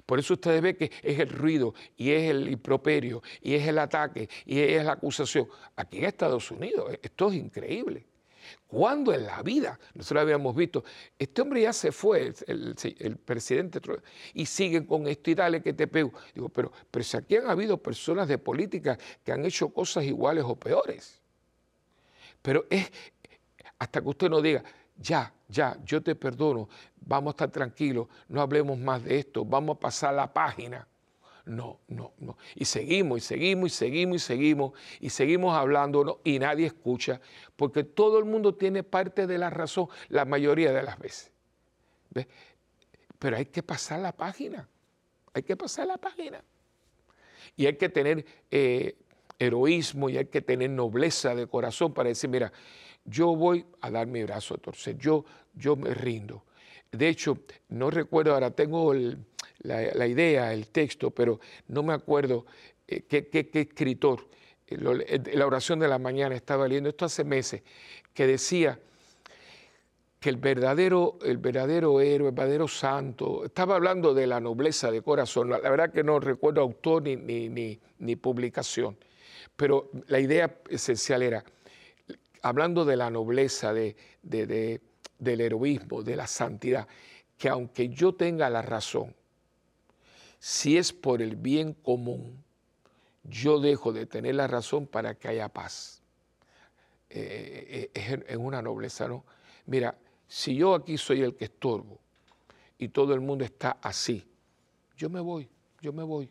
Por eso ustedes ven que es el ruido y es el improperio y es el ataque y es la acusación. Aquí en Estados Unidos, esto es increíble. ¿Cuándo en la vida? Nosotros habíamos visto, este hombre ya se fue, el, presidente, y siguen con esto y dale que te pego. Digo, pero, pero si aquí han habido personas de política que han hecho cosas iguales o peores. Pero es hasta que usted no diga, ya, ya, yo te perdono, vamos a estar tranquilos, no hablemos más de esto, vamos a pasar la página. No, no, no. Y seguimos, y seguimos, y seguimos, y seguimos, y seguimos hablando, y nadie escucha, porque todo el mundo tiene parte de la razón la mayoría de las veces. Pero hay que pasar la página, hay que pasar la página. Y hay que tener eh, heroísmo y hay que tener nobleza de corazón para decir, mira, yo voy a dar mi brazo a torcer, yo, yo me rindo. De hecho, no recuerdo, ahora tengo el, la, idea, el texto, pero no me acuerdo eh, qué, escritor. Eh, eh, la oración de la mañana estaba leyendo esto hace meses, que decía que el verdadero, el verdadero héroe, el verdadero santo, estaba hablando de la nobleza de corazón. La, verdad que no recuerdo autor ni, ni publicación, pero la idea esencial era, hablando de la nobleza, de, del heroísmo, de la santidad, que aunque yo tenga la razón, si es por el bien común, yo dejo de tener la razón para que haya paz. Eh, eh, es, una nobleza, ¿no? Mira, si yo aquí soy el que estorbo y todo el mundo está así, yo me voy, yo me voy.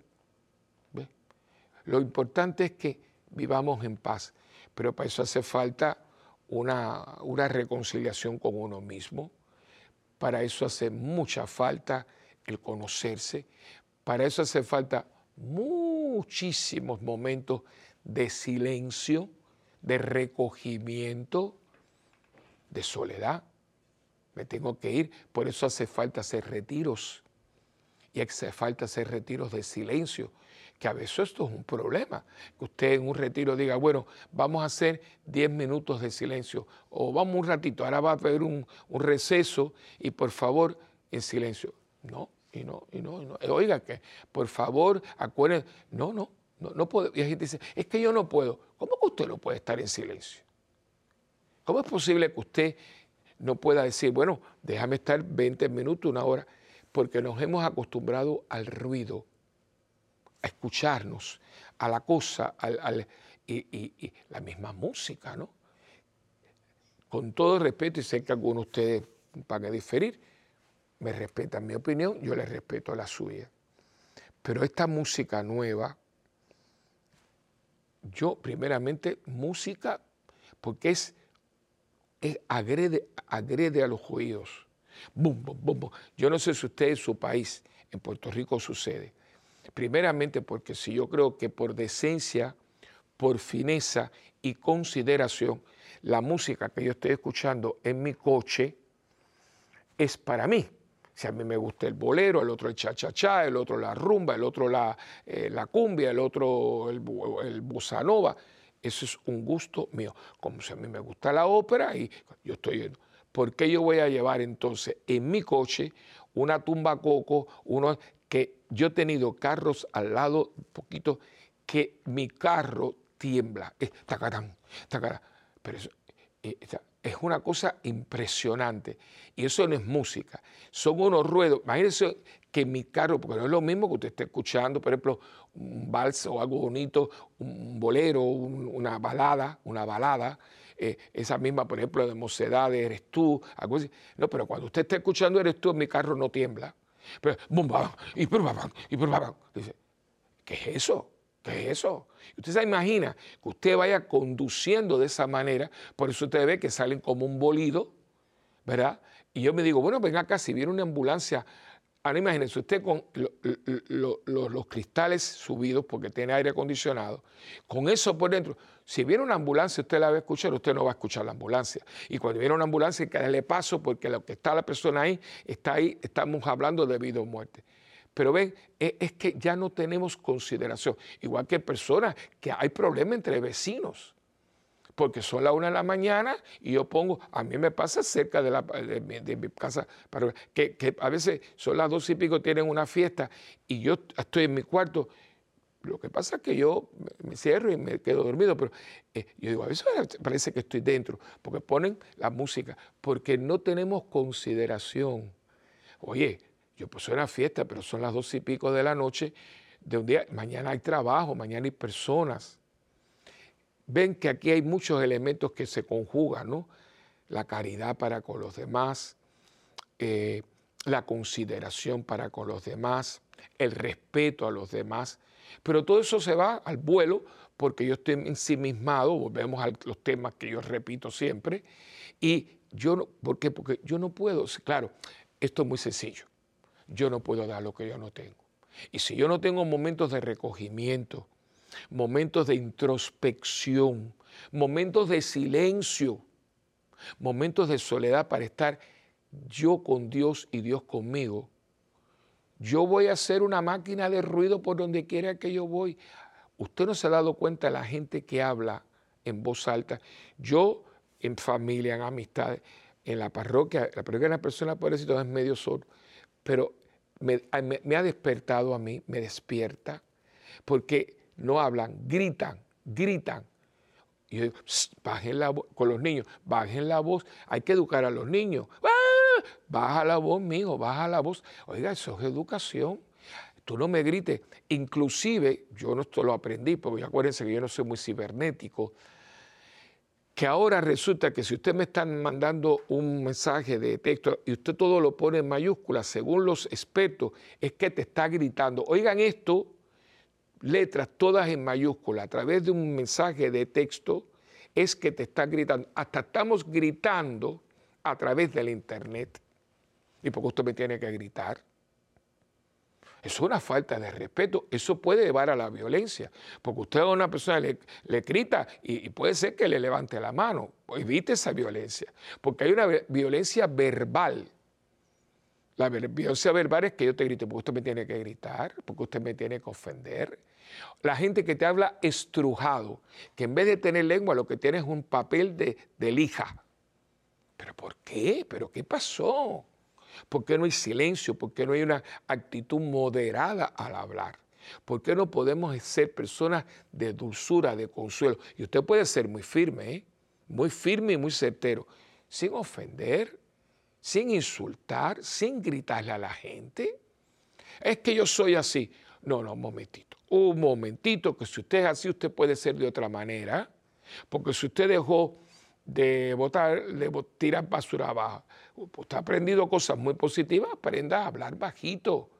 Lo importante es que vivamos en paz, pero para eso hace falta una, una reconciliación con uno mismo, para eso hace mucha falta el conocerse, para eso hace falta muchísimos momentos de silencio, de recogimiento, de soledad. Me tengo que ir, por eso hace falta hacer retiros. Y hace falta hacer retiros de silencio, que a veces esto es un problema. Que usted en un retiro diga, bueno, vamos a hacer 10 minutos de silencio, o vamos un ratito, ahora va a haber un, un receso y por favor, en silencio. No, y no, y no, y no. Oiga, que por favor, acuérdense, no, no, no, no puedo. Y la gente dice, es que yo no puedo. ¿Cómo que usted no puede estar en silencio? ¿Cómo es posible que usted no pueda decir, bueno, déjame estar 20 minutos, una hora? Porque nos hemos acostumbrado al ruido, a escucharnos, a la cosa, al, y, la misma música, ¿no? Con todo respeto, y sé que algunos de ustedes van a diferir, me respetan mi opinión, yo les respeto la suya. Pero esta música nueva, yo primeramente música, porque es, agrede, agrede a los oídos. Bum, bum, bum, yo no sé si usted en su país, en Puerto Rico sucede. Primeramente porque si yo creo que por decencia, por fineza y consideración, la música que yo estoy escuchando en mi coche es para mí si a mí me gusta el bolero, el otro el cha-cha-cha, el otro la rumba, el otro la, eh, la cumbia, el otro el, el bossa nova. Eso es un gusto mío. Como si a mí me gusta la ópera y yo estoy... ¿Por qué yo voy a llevar entonces en mi coche una tumba coco, uno que yo he tenido carros al lado, un poquito, que mi carro tiembla, eh. Pero eso, eh, es una cosa impresionante. Y eso no es música, son unos ruedos. Imagínense que mi carro, porque no es lo mismo que usted esté escuchando, por ejemplo, un vals o algo bonito, un bolero, una balada, una balada, eh, esa misma, por ejemplo, de mocedad, eres tú, algo así. No, pero cuando usted está escuchando eres tú, mi carro no tiembla. Pero, bum, y y Dice, ¿qué es eso? ¿Qué es eso? Usted se imagina que usted vaya conduciendo de esa manera, por eso usted ve que salen como un bolido, ¿verdad? Y yo me digo, bueno, venga acá, si viene una ambulancia, ahora imagínese usted con los cristales subidos porque tiene aire acondicionado, con eso por dentro, si viene una ambulancia, usted la va a escuchar, usted no va a escuchar la ambulancia. Y cuando viene una ambulancia, hay que darle paso porque lo que está la persona ahí, está ahí, estamos hablando de vida o muerte. Pero ven, e, es que ya no tenemos consideración. Igual que personas, que hay problemas entre vecinos. Porque son las una de la mañana y yo pongo, a mí me pasa cerca de, la, mi, casa, que, que, a veces son las dos y pico, tienen una fiesta y yo estoy en mi cuarto. Lo que pasa es que yo me cierro y me quedo dormido, pero eh, yo digo, a veces parece que estoy dentro, porque ponen la música, porque no tenemos consideración. Oye, yo pues una fiesta, pero son las dos y pico de la noche de un día, mañana hay trabajo, mañana hay personas. Ven que aquí hay muchos elementos que se conjugan, ¿no? La caridad para con los demás, eh, la consideración para con los demás, el respeto a los demás. Pero todo eso se va al vuelo porque yo estoy ensimismado, volvemos a los temas que yo repito siempre, y yo no, ¿por qué? Porque yo no puedo, claro, esto es muy sencillo yo no puedo dar lo que yo no tengo. Y si yo no tengo momentos de recogimiento, momentos de introspección, momentos de silencio, momentos de soledad para estar yo con Dios y Dios conmigo, yo voy a ser una máquina de ruido por donde quiera que yo voy. Usted no se ha dado cuenta de la gente que habla en voz alta. Yo, en familia, en amistades, en la parroquia, la parroquia de una persona decir es medio solo, pero me, ha despertado a mí, me despierta, porque no hablan, gritan, gritan. Y yo digo, bajen la voz, con los niños, bajen la voz, hay que educar a los niños. ¡Ah! Baja la voz, mijo, baja la voz. Oiga, eso es educación. Tú no me grites. Inclusive, yo no esto lo aprendí, porque acuérdense que yo no soy muy cibernético, que ahora resulta que si usted me está mandando un mensaje de texto y usted todo lo pone en mayúsculas, según los expertos, es que te está gritando. Oigan esto, letras todas en mayúsculas a través de un mensaje de texto, es que te está gritando. Hasta estamos gritando a través del Internet. ¿Y porque usted me tiene que gritar? Es una falta de respeto. Eso puede llevar a la violencia. Porque usted a una persona le, le grita y, puede ser que le levante la mano. Evite esa violencia. Porque hay una violencia verbal. La violencia verbal es que yo te grite porque usted me tiene que gritar, porque usted me tiene que ofender. La gente que te habla estrujado, que en vez de tener lengua lo que tiene es un papel de, de lija. ¿Pero por qué? ¿Pero qué pasó? ¿Por qué no hay silencio? ¿Por qué no hay una actitud moderada al hablar? ¿Por qué no podemos ser personas de dulzura, de consuelo? Y usted puede ser muy firme, ¿eh? muy firme y muy certero, sin ofender, sin insultar, sin gritarle a la gente. Es que yo soy así. No, no, un momentito. Un momentito, que si usted es así, usted puede ser de otra manera. Porque si usted dejó de botar, de tirar basura abajo. Usted ha aprendido cosas muy positivas, aprenda a hablar bajito,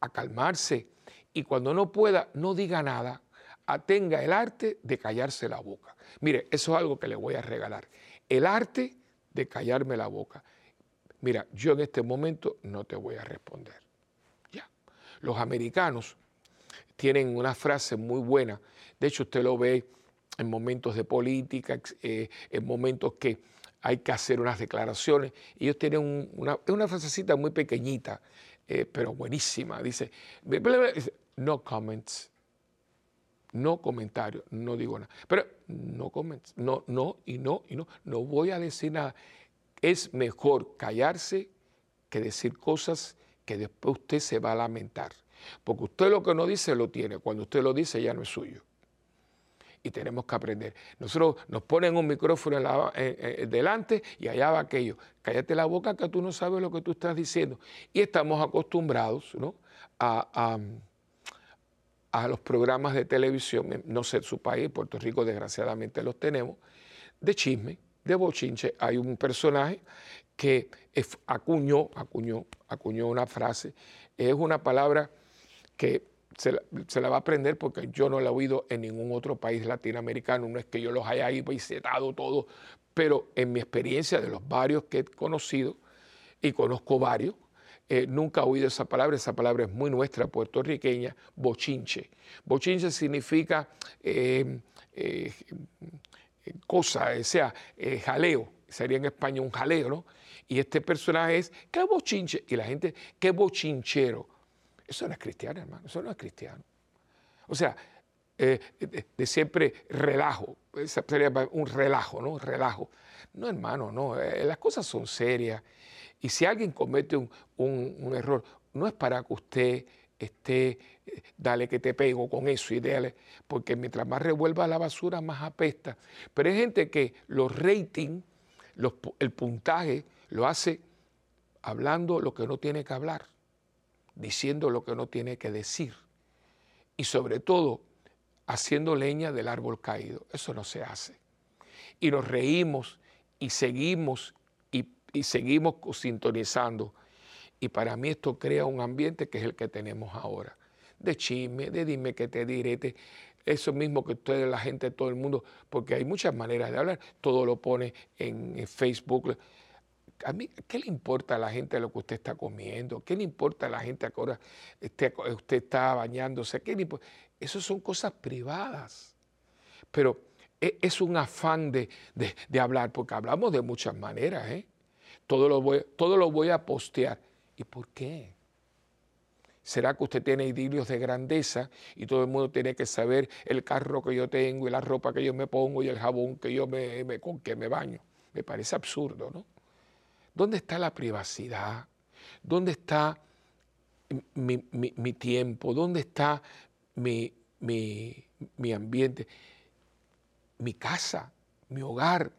a calmarse. Y cuando no pueda, no diga nada. Atenga el arte de callarse la boca. Mire, eso es algo que le voy a regalar. El arte de callarme la boca. Mira, yo en este momento no te voy a responder. Ya. Los americanos tienen una frase muy buena. De hecho, usted lo ve en momentos de política, eh, en momentos que hay que hacer unas declaraciones. Ellos tienen una, una frasecita muy pequeñita, eh, pero buenísima. Dice, no comments, no comentarios, no digo nada. Pero no comments, no, no y no y no, no voy a decir nada. Es mejor callarse que decir cosas que después usted se va a lamentar. Porque usted lo que no dice lo tiene, cuando usted lo dice ya no es suyo y tenemos que aprender. Nosotros nos ponen un micrófono delante y allá va aquello. Cállate la boca que tú no sabes lo que tú estás diciendo. Y estamos acostumbrados a, a, los programas de televisión, no sé su país, Puerto Rico desgraciadamente los tenemos, de chisme, de bochinche. Hay un personaje que acuñó, acuñó, acuñó una frase, es una palabra que se la, va a aprender porque yo no la he oído en ningún otro país latinoamericano. No es que yo los haya ahí visitado todos, pero en mi experiencia de los varios que he conocido, y conozco varios, eh, nunca he oído esa palabra. Esa palabra es muy nuestra, puertorriqueña, bochinche. Bochinche significa eh, eh, cosa, o sea, jaleo. Sería en España un jaleo, ¿no? Y este personaje es, ¿qué bochinche? Y la gente, ¿qué bochinchero? Eso no es cristiano, hermano, eso no es cristiano. O sea, eh, de, siempre relajo, sería un relajo, ¿no? Relajo. No, hermano, no, eh, las cosas son serias. Y si alguien comete un, error, no es para que usted esté, eh, dale que te pego con eso y dale, porque mientras más revuelva la basura, más apesta. Pero hay gente que los ratings, el puntaje, lo hace hablando lo que no tiene que hablar diciendo lo que no tiene que decir y sobre todo haciendo leña del árbol caído. Eso no se hace. Y nos reímos y seguimos y, seguimos sintonizando. Y para mí esto crea un ambiente que es el que tenemos ahora. De chisme, de dime que te diré, eso mismo que ustedes, la gente, todo el mundo, porque hay muchas maneras de hablar. Todo lo pone en Facebook a mí, ¿qué le importa a la gente lo que usted está comiendo? ¿Qué le importa a la gente que ahora usted, está bañándose? ¿Qué le Eso son cosas privadas. Pero e, es un afán de, hablar, porque hablamos de muchas maneras. ¿eh? Todo, lo voy, todo lo voy a postear. ¿Y por qué? ¿Será que usted tiene idilios de grandeza y todo el mundo tiene que saber el carro que yo tengo y la ropa que yo me pongo y el jabón que yo me, que me baño? Me parece absurdo, ¿no? ¿Dónde está la privacidad? ¿Dónde está mi, tiempo? ¿Dónde está mi, ambiente? mi casa, mi hogar,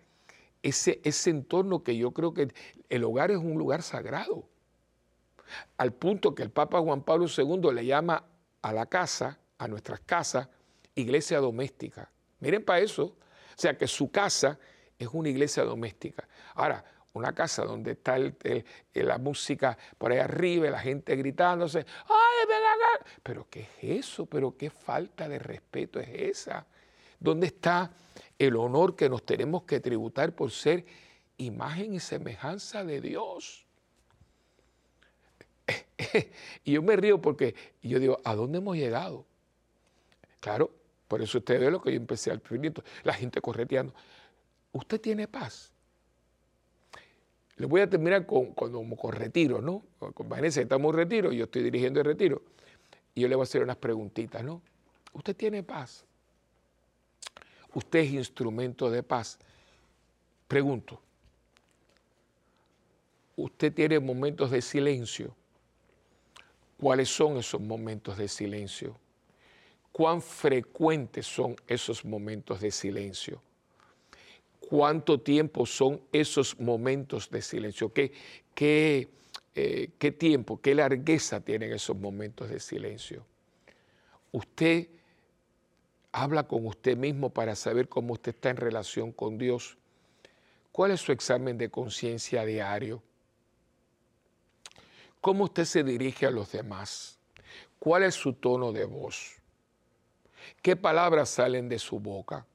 ese, ese entorno que yo creo que el hogar es un lugar sagrado. Al punto que el Papa Juan Pablo II le llama a la casa, a nuestras casas, iglesia doméstica. Miren para eso. O sea que su casa es una iglesia doméstica. Ahora, una casa donde está la música por ahí arriba, la gente gritándose, ¡ay, ven acá! Pero ¿qué es eso? ¿Pero qué falta de respeto es esa? ¿Dónde está el honor que nos tenemos que tributar por ser imagen y semejanza de Dios? [laughs] y yo me río porque yo digo, ¿a dónde hemos llegado? Claro, por eso usted ve lo que yo empecé al principio, la gente correteando. ¿Usted tiene paz? Le voy a terminar con, con, con retiro, ¿no? Con Vanessa estamos en retiro, yo estoy dirigiendo el retiro. Y yo le voy a hacer unas preguntitas, ¿no? ¿Usted tiene paz? ¿Usted es instrumento de paz? Pregunto. ¿Usted tiene momentos de silencio? ¿Cuáles son esos momentos de silencio? ¿Cuán frecuentes son esos momentos de silencio? Cuánto tiempo son esos momentos de silencio, qué, qué, eh, qué tiempo, qué largueza tienen esos momentos de silencio. Usted habla con usted mismo para saber cómo usted está en relación con Dios. ¿Cuál es su examen de conciencia diario? ¿Cómo usted se dirige a los demás? ¿Cuál es su tono de voz? ¿Qué palabras salen de su boca?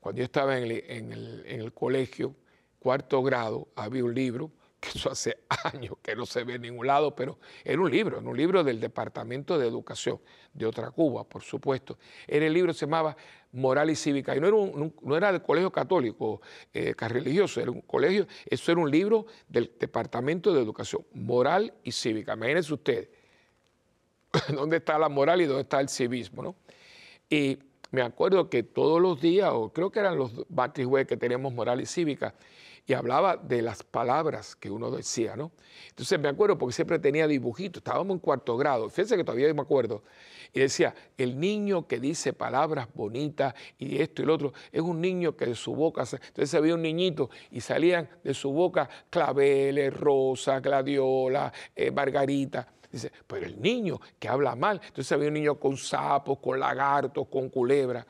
Cuando yo estaba en el, colegio, cuarto grado, había un libro, que eso hace [laughs] años que no se ve en ningún lado, pero era un libro, era un libro del Departamento de Educación de otra Cuba, por supuesto. Era el libro se llamaba Moral y Cívica, y no era, no era del colegio católico, eh, religioso, era un colegio, eso era un libro del Departamento de Educación, Moral y Cívica. Imagínense ustedes, [laughs] dónde está la moral y dónde está el civismo, ¿no? Y me acuerdo que todos los días, o creo que eran los web que teníamos moral y cívica, y hablaba de las palabras que uno decía, ¿no? Entonces me acuerdo porque siempre tenía dibujitos, estábamos en cuarto grado, fíjense que todavía me acuerdo, y decía, el niño que dice palabras bonitas y esto y lo otro, es un niño que de su boca, entonces había un niñito y salían de su boca claveles, rosa, gladiola, eh, margarita. Dice, pero el niño que habla mal, entonces había un niño con sapos, con lagartos, con culebra.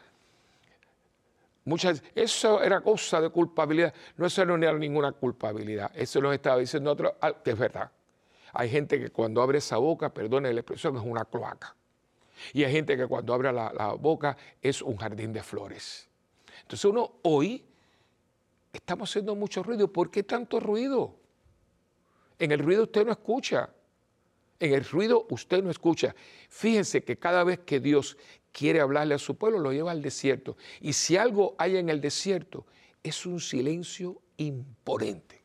Muchas, eso era cosa de culpabilidad. No, eso no era ninguna culpabilidad. Eso nos estaba diciendo otro, que es verdad. Hay gente que cuando abre esa boca, perdone la expresión, es una cloaca. Y hay gente que cuando abre la boca es un jardín de flores. Entonces uno hoy estamos haciendo mucho ruido. ¿Por qué tanto ruido? En el ruido usted no escucha. En el ruido usted no escucha. Fíjense que cada vez que Dios quiere hablarle a su pueblo, lo lleva al desierto. Y si algo hay en el desierto, es un silencio imponente.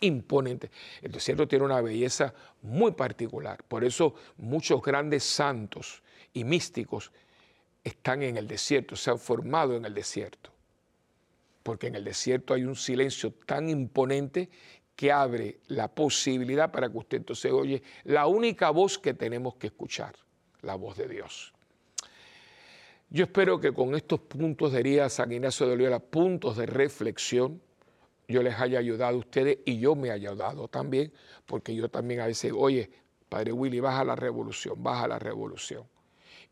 Imponente. El desierto tiene una belleza muy particular. Por eso muchos grandes santos y místicos están en el desierto, se han formado en el desierto. Porque en el desierto hay un silencio tan imponente que abre la posibilidad para que usted entonces oye la única voz que tenemos que escuchar, la voz de Dios. Yo espero que con estos puntos, diría San Ignacio de Loyola, puntos de reflexión, yo les haya ayudado a ustedes y yo me haya ayudado también, porque yo también a veces, oye, Padre Willy, baja la revolución, baja la revolución.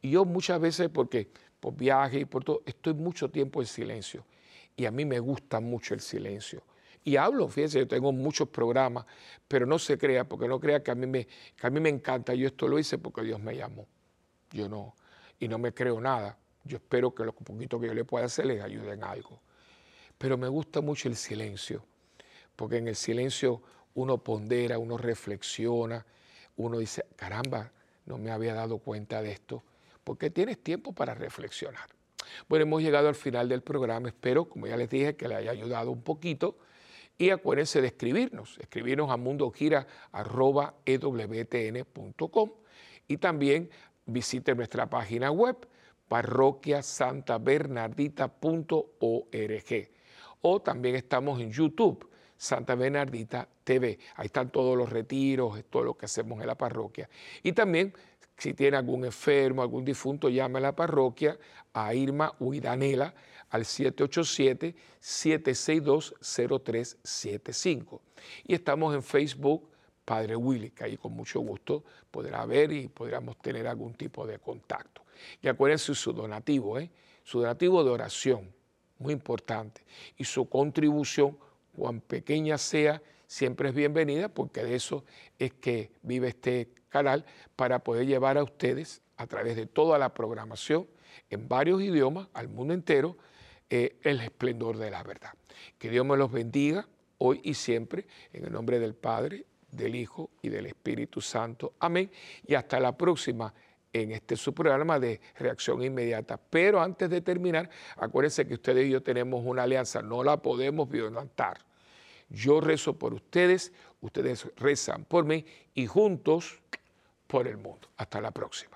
Y yo muchas veces, porque por viaje y por todo, estoy mucho tiempo en silencio. Y a mí me gusta mucho el silencio y hablo, fíjense, yo tengo muchos programas, pero no se crea, porque no crea que a mí me, a mí me encanta, yo esto lo hice porque Dios me llamó. Yo no, y no me creo nada. Yo espero que lo poquito que yo le pueda hacer les ayude en algo. Pero me gusta mucho el silencio, porque en el silencio uno pondera, uno reflexiona, uno dice, caramba, no me había dado cuenta de esto, porque tienes tiempo para reflexionar. Bueno, hemos llegado al final del programa, espero, como ya les dije, que le haya ayudado un poquito y acuérdense de escribirnos, escribirnos a mundogira.ewtn.com y también visite nuestra página web parroquiasantabernardita.org o también estamos en YouTube. Santa Bernardita TV. Ahí están todos los retiros, todo lo que hacemos en la parroquia. Y también, si tiene algún enfermo, algún difunto, llame a la parroquia, a Irma Huidanela, al 787-762-0375. Y estamos en Facebook, Padre Willy, que ahí con mucho gusto podrá ver y podríamos tener algún tipo de contacto. Y acuérdense su donativo, ¿eh? su donativo de oración, muy importante. Y su contribución, cuan pequeña sea, siempre es bienvenida porque de eso es que vive este canal para poder llevar a ustedes a través de toda la programación en varios idiomas al mundo entero el esplendor de la verdad. Que Dios me los bendiga hoy y siempre en el nombre del Padre, del Hijo y del Espíritu Santo. Amén. Y hasta la próxima en este su programa de reacción inmediata. Pero antes de terminar, acuérdense que ustedes y yo tenemos una alianza, no la podemos violentar. Yo rezo por ustedes, ustedes rezan por mí y juntos por el mundo. Hasta la próxima.